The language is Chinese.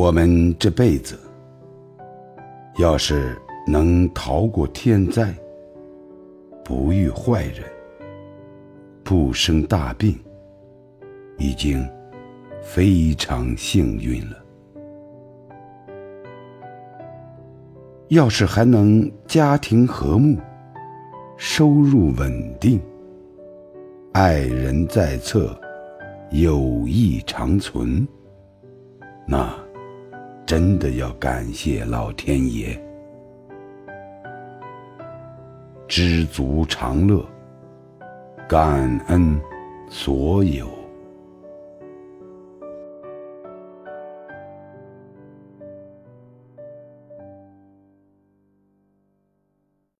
我们这辈子，要是能逃过天灾，不遇坏人，不生大病，已经非常幸运了。要是还能家庭和睦，收入稳定，爱人在侧，友谊长存，那。真的要感谢老天爷，知足常乐，感恩所有。